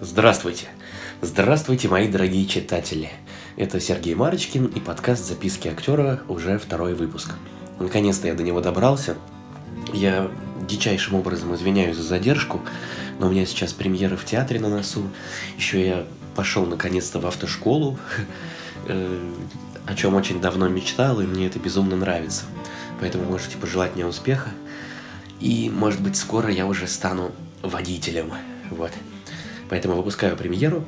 Здравствуйте! Здравствуйте, мои дорогие читатели! Это Сергей Марочкин и подкаст «Записки актера» уже второй выпуск. Наконец-то я до него добрался. Я дичайшим образом извиняюсь за задержку, но у меня сейчас премьера в театре на носу. Еще я пошел наконец-то в автошколу, э, о чем очень давно мечтал, и мне это безумно нравится. Поэтому можете пожелать мне успеха. И, может быть, скоро я уже стану водителем. Вот. Поэтому выпускаю премьеру.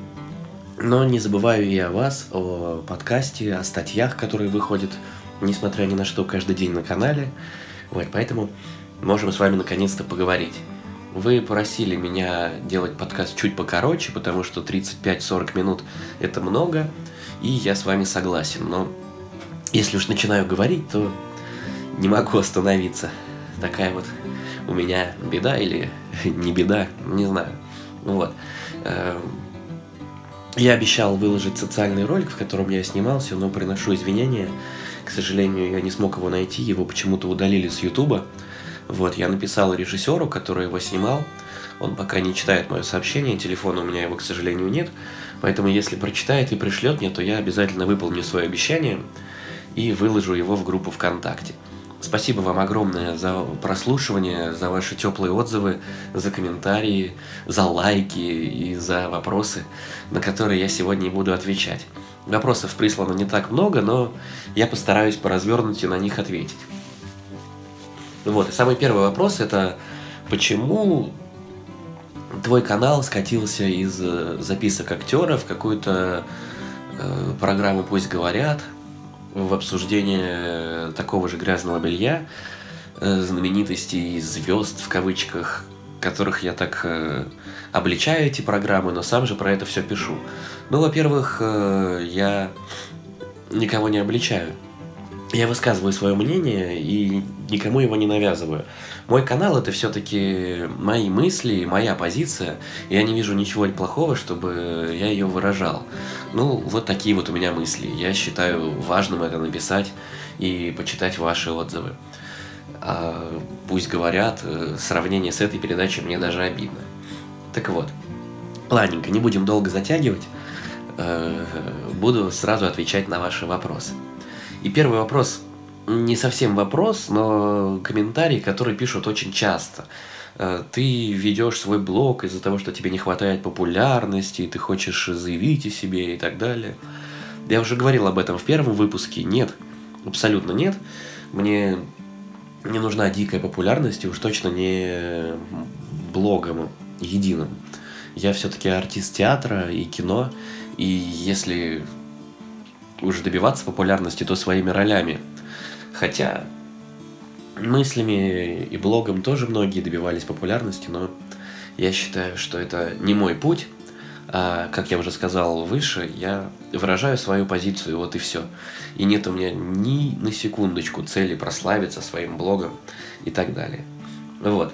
Но не забываю и о вас, о подкасте, о статьях, которые выходят, несмотря ни на что, каждый день на канале. Вот, поэтому можем с вами наконец-то поговорить. Вы просили меня делать подкаст чуть покороче, потому что 35-40 минут это много, и я с вами согласен. Но если уж начинаю говорить, то не могу остановиться. Такая вот у меня беда или не беда, не знаю. Ну вот. Эм, я обещал выложить социальный ролик, в котором я снимался, но приношу извинения. К сожалению, я не смог его найти, его почему-то удалили с Ютуба. Вот, я написал режиссеру, который его снимал. Он пока не читает мое сообщение, телефона у меня его, к сожалению, нет. Поэтому, если прочитает и пришлет мне, то я обязательно выполню свое обещание и выложу его в группу ВКонтакте. Спасибо вам огромное за прослушивание, за ваши теплые отзывы, за комментарии, за лайки и за вопросы, на которые я сегодня и буду отвечать. Вопросов прислано не так много, но я постараюсь по развернутию на них ответить. Вот, и самый первый вопрос это почему твой канал скатился из э, записок актера в какую-то э, программу «Пусть говорят», в обсуждение такого же грязного белья, э, знаменитостей, звезд в кавычках, которых я так э, обличаю эти программы, но сам же про это все пишу. Ну, во-первых, э, я никого не обличаю. Я высказываю свое мнение и никому его не навязываю. Мой канал это все-таки мои мысли, моя позиция. И я не вижу ничего плохого, чтобы я ее выражал. Ну, вот такие вот у меня мысли. Я считаю важным это написать и почитать ваши отзывы. А пусть говорят, э, сравнение с этой передачей мне даже обидно. Так вот, ладненько, не будем долго затягивать. Э, буду сразу отвечать на ваши вопросы. И первый вопрос не совсем вопрос, но комментарий, который пишут очень часто. Э, ты ведешь свой блог из-за того, что тебе не хватает популярности, и ты хочешь заявить о себе и так далее. Я уже говорил об этом в первом выпуске. Нет, абсолютно нет. Мне не нужна дикая популярность, и уж точно не блогом единым. Я все-таки артист театра и кино, и если уже добиваться популярности, то своими ролями. Хотя мыслями и блогом тоже многие добивались популярности, но я считаю, что это не мой путь. А, как я уже сказал выше, я выражаю свою позицию, вот и все. И нет у меня ни на секундочку цели прославиться своим блогом и так далее. Вот.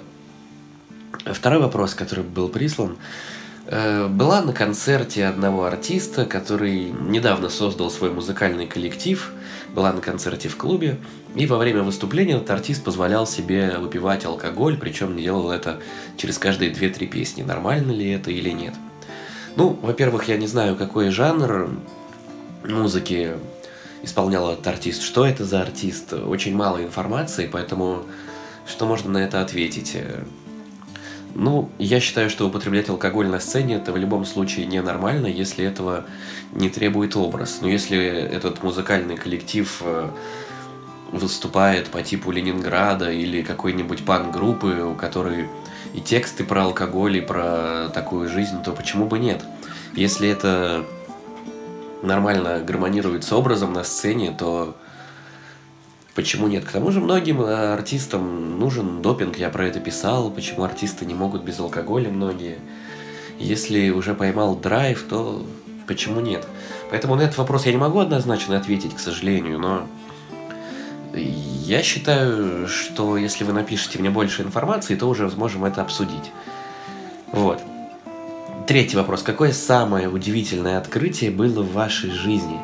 Второй вопрос, который был прислан, была на концерте одного артиста, который недавно создал свой музыкальный коллектив, была на концерте в клубе, и во время выступления этот артист позволял себе выпивать алкоголь, причем делал это через каждые 2-3 песни. Нормально ли это или нет? Ну, во-первых, я не знаю, какой жанр музыки исполнял этот артист, что это за артист, очень мало информации, поэтому что можно на это ответить? Ну, я считаю, что употреблять алкоголь на сцене это в любом случае ненормально, если этого не требует образ. Но если этот музыкальный коллектив э, выступает по типу Ленинграда или какой-нибудь пан-группы, у которой и тексты про алкоголь, и про такую жизнь, то почему бы нет? Если это нормально гармонирует с образом на сцене, то Почему нет? К тому же многим э, артистам нужен допинг, я про это писал, почему артисты не могут без алкоголя многие. Если уже поймал драйв, то почему нет? Поэтому на этот вопрос я не могу однозначно ответить, к сожалению, но я считаю, что если вы напишите мне больше информации, то уже сможем это обсудить. Вот. Третий вопрос. Какое самое удивительное открытие было в вашей жизни?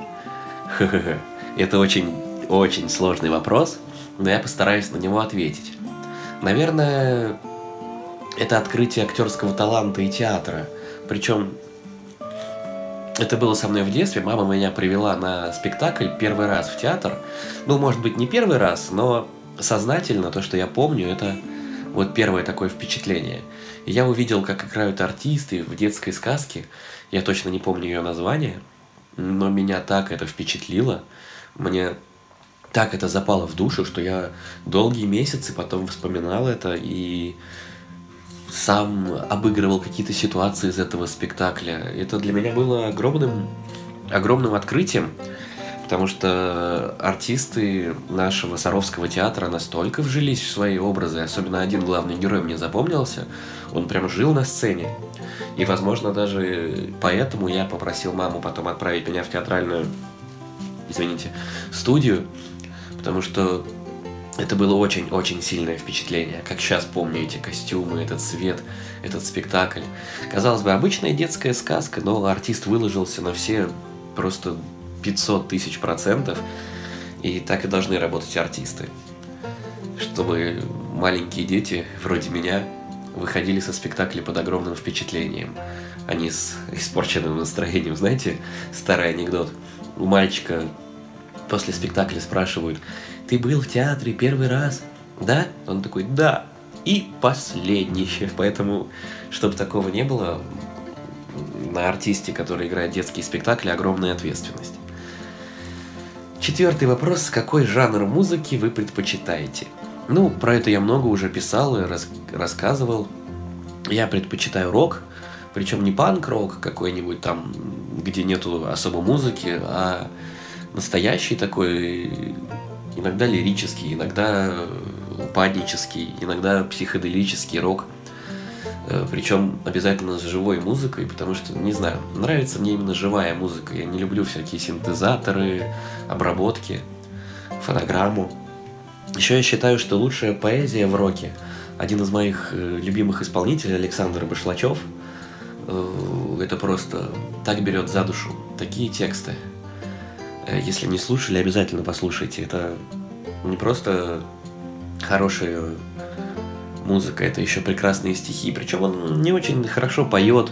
Ха-ха-ха. Это очень очень сложный вопрос, но я постараюсь на него ответить. Наверное, это открытие актерского таланта и театра, Причем это было со мной в детстве. Мама меня привела на спектакль первый раз в театр. Ну, может быть, не первый раз, но сознательно то, что я помню, это вот первое такое впечатление. я увидел, как играют артисты в детской сказке. Я точно не помню ее название, но меня так это впечатлило. Мне так это запало в душу, что я долгие месяцы потом вспоминал это и сам обыгрывал какие-то ситуации из этого спектакля. Это для меня было огромным, огромным открытием, потому что артисты нашего Саровского театра настолько вжились в свои образы, особенно один главный герой мне запомнился, он прям жил на сцене. И, возможно, даже поэтому я попросил маму потом отправить меня в театральную, извините, студию, потому что это было очень-очень сильное впечатление. Как сейчас помню эти костюмы, этот цвет, этот спектакль. Казалось бы, обычная детская сказка, но артист выложился на все просто 500 тысяч процентов. И так и должны работать артисты. Чтобы маленькие дети, вроде меня, выходили со спектакля под огромным впечатлением, а не с испорченным настроением. Знаете, старый анекдот. У мальчика после спектакля спрашивают, ты был в театре первый раз? Да? Он такой, да. И последний. Поэтому, чтобы такого не было, на артисте, который играет детские спектакли, огромная ответственность. Четвертый вопрос. Какой жанр музыки вы предпочитаете? Ну, про это я много уже писал и рас- рассказывал. Я предпочитаю рок, причем не панк-рок какой-нибудь там, где нету особо музыки, а настоящий такой, иногда лирический, иногда упаднический, иногда психоделический рок. Э, Причем обязательно с живой музыкой, потому что, не знаю, нравится мне именно живая музыка. Я не люблю всякие синтезаторы, обработки, фонограмму. Еще я считаю, что лучшая поэзия в роке. Один из моих э, любимых исполнителей, Александр Башлачев, э, это просто так берет за душу. Такие тексты. Э, если не слушали, обязательно послушайте. Это не просто хорошая музыка, это еще прекрасные стихи. Причем он не очень хорошо поет.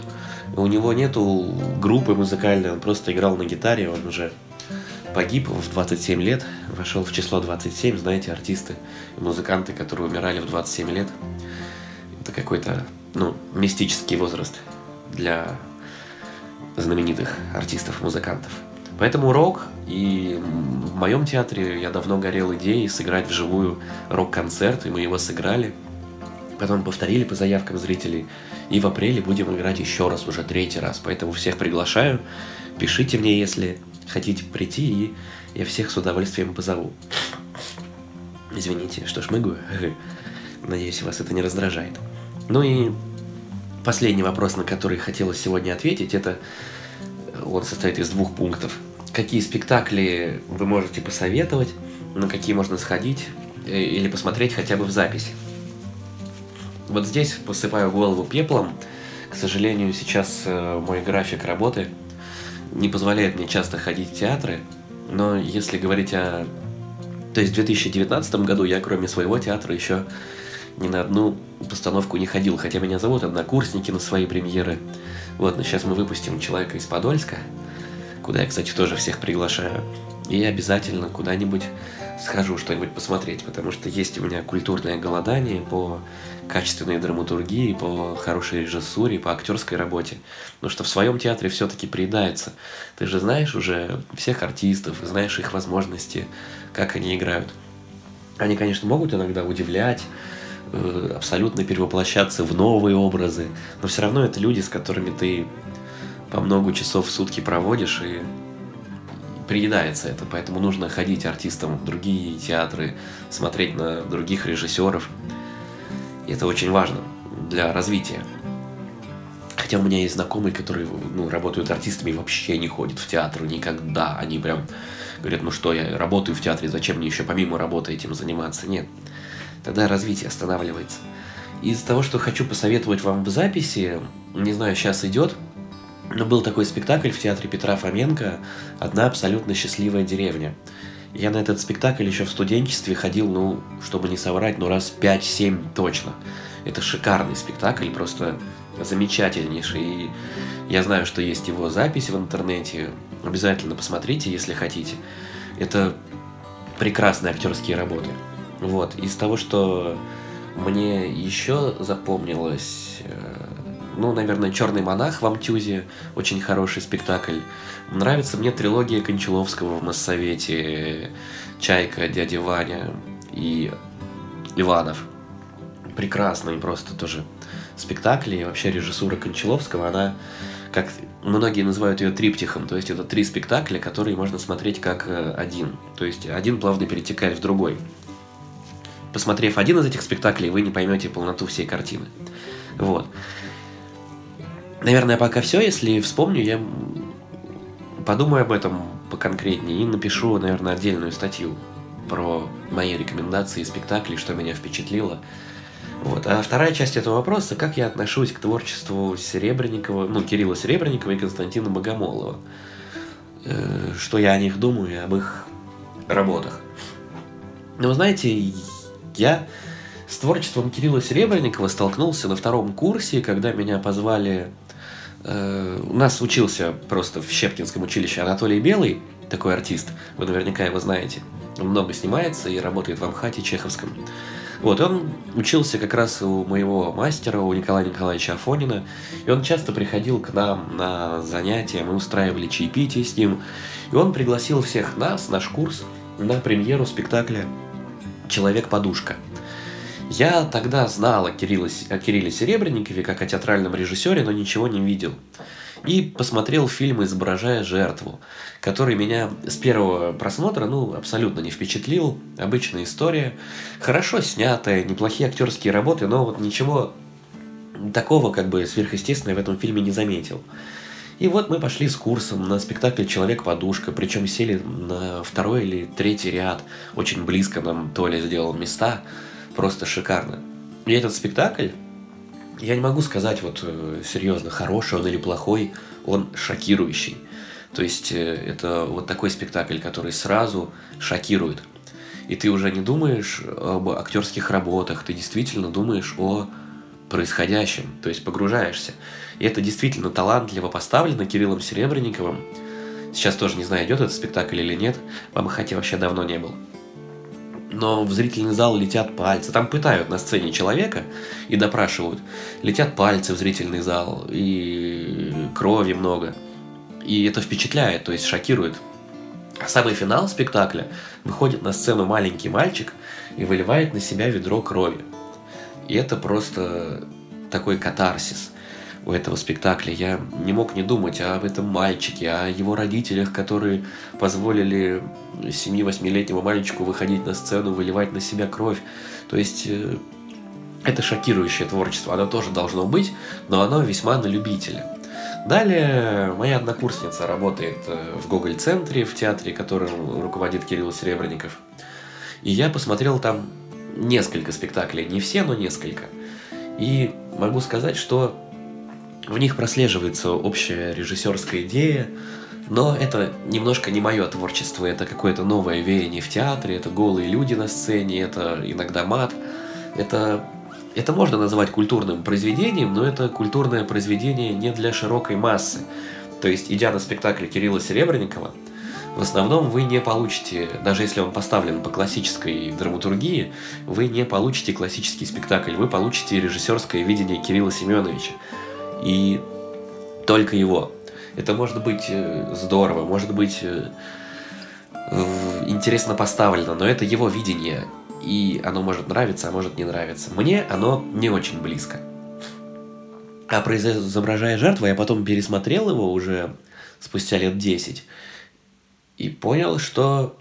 У него нету группы музыкальной, он просто играл на гитаре, он уже погиб в 27 лет, вошел в число 27, знаете, артисты музыканты, которые умирали в 27 лет. Это какой-то, ну, мистический возраст для знаменитых артистов-музыкантов. Поэтому рок, и в моем театре я давно горел идеей сыграть вживую рок-концерт, и мы его сыграли. Потом повторили по заявкам зрителей. И в апреле будем играть еще раз, уже третий раз. Поэтому всех приглашаю. Пишите мне, если хотите прийти, и я всех с удовольствием позову. Извините, что шмыгаю. Надеюсь, вас это не раздражает. Ну и последний вопрос, на который хотелось сегодня ответить, это он состоит из двух пунктов. Какие спектакли вы можете посоветовать, на какие можно сходить э, или посмотреть хотя бы в записи? Вот здесь посыпаю голову пеплом. К сожалению, сейчас э, мой график работы не позволяет мне часто ходить в театры, но если говорить о... То есть в 2019 году я, кроме своего театра, еще ни на одну постановку не ходил, хотя меня зовут однокурсники на свои премьеры. Вот, но сейчас мы выпустим «Человека из Подольска», куда я, кстати, тоже всех приглашаю. И обязательно куда-нибудь схожу что-нибудь посмотреть, потому что есть у меня культурное голодание по качественной драматургии, по хорошей режиссуре, по актерской работе. Потому что в своем театре все-таки приедается. Ты же знаешь уже всех артистов, знаешь их возможности, как они играют. Они, конечно, могут иногда удивлять, э, абсолютно перевоплощаться в новые образы, но все равно это люди, с которыми ты по много часов в сутки проводишь, и приедается это, поэтому нужно ходить артистам в другие театры, смотреть на других режиссеров. И это очень важно для развития. Хотя у меня есть знакомые, которые ну, работают артистами и вообще не ходят в театр никогда. Они прям говорят, ну что, я работаю в театре, зачем мне еще помимо работы этим заниматься? Нет. Тогда развитие останавливается. Из того, что хочу посоветовать вам в записи, не знаю, сейчас идет, но был такой спектакль в театре Петра Фоменко «Одна абсолютно счастливая деревня». Я на этот спектакль еще в студенчестве ходил, ну, чтобы не соврать, ну раз 5-7 точно. Это шикарный спектакль, просто замечательнейший. И я знаю, что есть его запись в интернете. Обязательно посмотрите, если хотите. Это прекрасные актерские работы. Вот. Из того, что мне еще запомнилось, э, ну, наверное, Черный монах в Амтюзе, очень хороший спектакль. Нравится мне трилогия Кончаловского в Моссовете, Чайка, Дядя Ваня и Иванов. Прекрасные просто тоже спектакли. И вообще режиссура Кончаловского, она, как многие называют ее триптихом, то есть это три спектакля, которые можно смотреть как э, один. То есть один плавно перетекает в другой. Посмотрев один из этих спектаклей, вы не поймете полноту всей картины. Вот. Наверное, пока все. Если вспомню, я подумаю об этом поконкретнее и напишу, наверное, отдельную статью про мои рекомендации спектаклей, что меня впечатлило. Вот. А вторая часть этого вопроса, как я отношусь к творчеству Серебренникова, ну, Кирилла Серебренникова и Константина Богомолова. Э, что я о них думаю и об их работах. Ну, вы знаете, я с творчеством Кирилла Серебренникова столкнулся на втором курсе, когда меня позвали у нас учился просто в Щепкинском училище Анатолий Белый, такой артист, вы наверняка его знаете. Он много снимается и работает в Амхате Чеховском. Вот, он учился как раз у моего мастера, у Николая Николаевича Афонина, и он часто приходил к нам на занятия, мы устраивали чаепитие с ним, и он пригласил всех нас, наш курс, на премьеру спектакля «Человек-подушка». Я тогда знал о Кирилле, о Кирилле Серебренникове как о театральном режиссере, но ничего не видел. И посмотрел фильм «Изображая жертву», который меня с первого просмотра ну, абсолютно не впечатлил. Обычная история, хорошо снятая, неплохие актерские работы, но вот ничего такого как бы сверхъестественного в этом фильме не заметил. И вот мы пошли с курсом на спектакль «Человек-подушка», причем сели на второй или третий ряд, очень близко нам Толя сделал места – просто шикарно. И этот спектакль, я не могу сказать вот э, серьезно, хороший он или плохой, он шокирующий. То есть э, это вот такой спектакль, который сразу шокирует. И ты уже не думаешь об актерских работах, ты действительно думаешь о происходящем, то есть погружаешься. И это действительно талантливо поставлено Кириллом Серебренниковым. Сейчас тоже не знаю, идет этот спектакль или нет. В Амахате вообще давно не был но в зрительный зал летят пальцы. Там пытают на сцене человека и допрашивают. Летят пальцы в зрительный зал, и крови много. И это впечатляет, то есть шокирует. А самый финал спектакля выходит на сцену маленький мальчик и выливает на себя ведро крови. И это просто такой катарсис у этого спектакля. Я не мог не думать об этом мальчике, о его родителях, которые позволили 7-8-летнему мальчику выходить на сцену, выливать на себя кровь. То есть э, это шокирующее творчество, оно тоже должно быть, но оно весьма на любителя. Далее моя однокурсница работает э, в Гоголь-центре, в театре, которым руководит Кирилл Серебренников. И я посмотрел там несколько спектаклей, не все, но несколько. И могу сказать, что в них прослеживается общая режиссерская идея, но это немножко не мое творчество, это какое-то новое веяние в театре, это голые люди на сцене, это иногда мат. Это, это можно назвать культурным произведением, но это культурное произведение не для широкой массы. То есть, идя на спектакль Кирилла Серебренникова, в основном вы не получите, даже если он поставлен по классической драматургии, вы не получите классический спектакль, вы получите режиссерское видение Кирилла Семеновича. И только его. Это может быть э, здорово, может быть э, интересно поставлено, но это его видение. И оно может нравиться, а может не нравиться. Мне оно не очень близко. А про изображая жертву я потом пересмотрел его уже спустя лет 10 и понял, что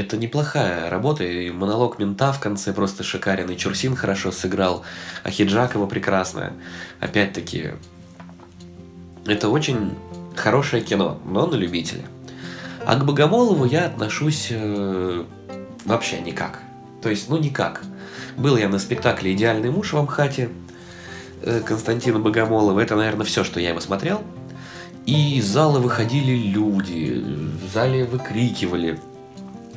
это неплохая работа, и монолог мента в конце просто шикарен, и Чурсин хорошо сыграл, а Хиджакова прекрасная. Опять-таки, это очень хорошее кино, но на любителя. А к Богомолову я отношусь э, вообще никак. То есть, ну никак. Был я на спектакле «Идеальный муж» в Амхате э, Константина Богомолова. Это, наверное, все, что я его смотрел. И из зала выходили люди, в зале выкрикивали,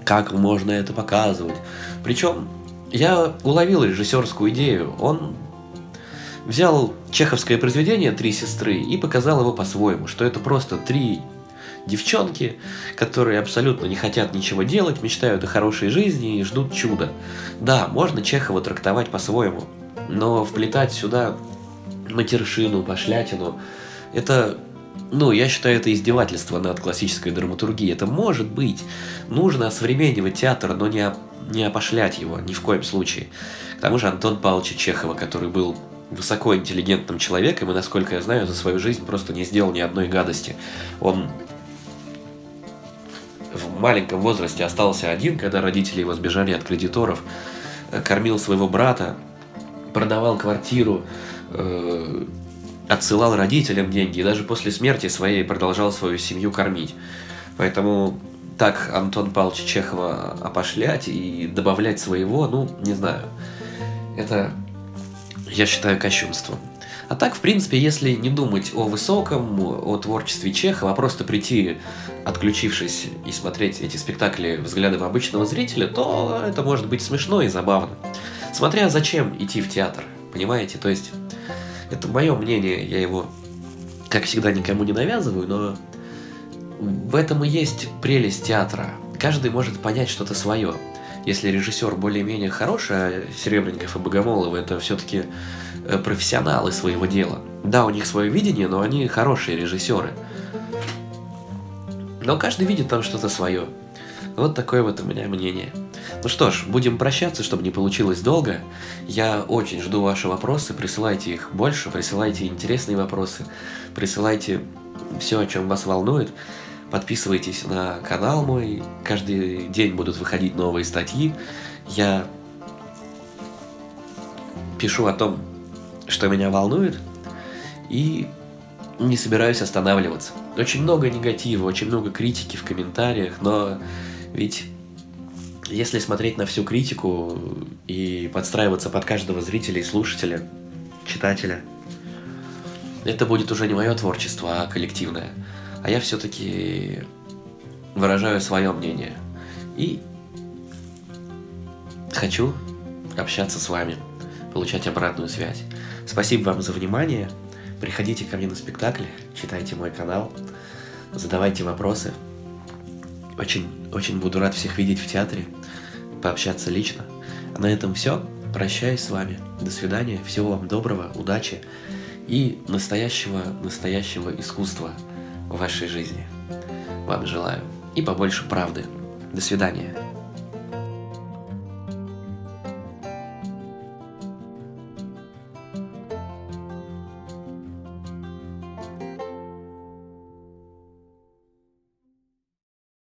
как можно это показывать. Причем я уловил режиссерскую идею. Он взял чеховское произведение «Три сестры» и показал его по-своему, что это просто три девчонки, которые абсолютно не хотят ничего делать, мечтают о хорошей жизни и ждут чуда. Да, можно Чехова трактовать по-своему, но вплетать сюда матершину, пошлятину, это ну, я считаю, это издевательство над классической драматургией. Это может быть. Нужно осовременивать театр, но не, не опошлять его ни в коем случае. К тому же Антон Павлович Чехова, который был высокоинтеллигентным человеком и, насколько я знаю, за свою жизнь просто не сделал ни одной гадости. Он в маленьком возрасте остался один, когда родители его сбежали от кредиторов, э, кормил своего брата, продавал квартиру, э, отсылал родителям деньги и даже после смерти своей продолжал свою семью кормить. Поэтому так Антон Павлович Чехова опошлять и добавлять своего, ну, не знаю. Это, я считаю, кощунством. А так, в принципе, если не думать о высоком, о творчестве Чехова, а просто прийти, отключившись и смотреть эти спектакли взглядом обычного зрителя, то это может быть смешно и забавно. Смотря зачем идти в театр, понимаете? То есть, это мое мнение, я его, как всегда, никому не навязываю, но в этом и есть прелесть театра. Каждый может понять что-то свое. Если режиссер более-менее хороший, а Серебренников и Богомолов это все-таки э, профессионалы своего дела. Да, у них свое видение, но они хорошие режиссеры. Но каждый видит там что-то свое. Вот такое вот у меня мнение. Ну что ж, будем прощаться, чтобы не получилось долго. Я очень жду ваши вопросы, присылайте их больше, присылайте интересные вопросы, присылайте все, о чем вас волнует. Подписывайтесь на канал мой, каждый день будут выходить новые статьи. Я пишу о том, что меня волнует, и не собираюсь останавливаться. Очень много негатива, очень много критики в комментариях, но ведь если смотреть на всю критику и подстраиваться под каждого зрителя и слушателя, читателя, это будет уже не мое творчество, а коллективное. А я все-таки выражаю свое мнение. И хочу общаться с вами, получать обратную связь. Спасибо вам за внимание. Приходите ко мне на спектакли, читайте мой канал, задавайте вопросы. Очень, очень буду рад всех видеть в театре, пообщаться лично. А на этом все. Прощаюсь с вами. До свидания. Всего вам доброго, удачи и настоящего, настоящего искусства в вашей жизни. Вам желаю. И побольше правды. До свидания.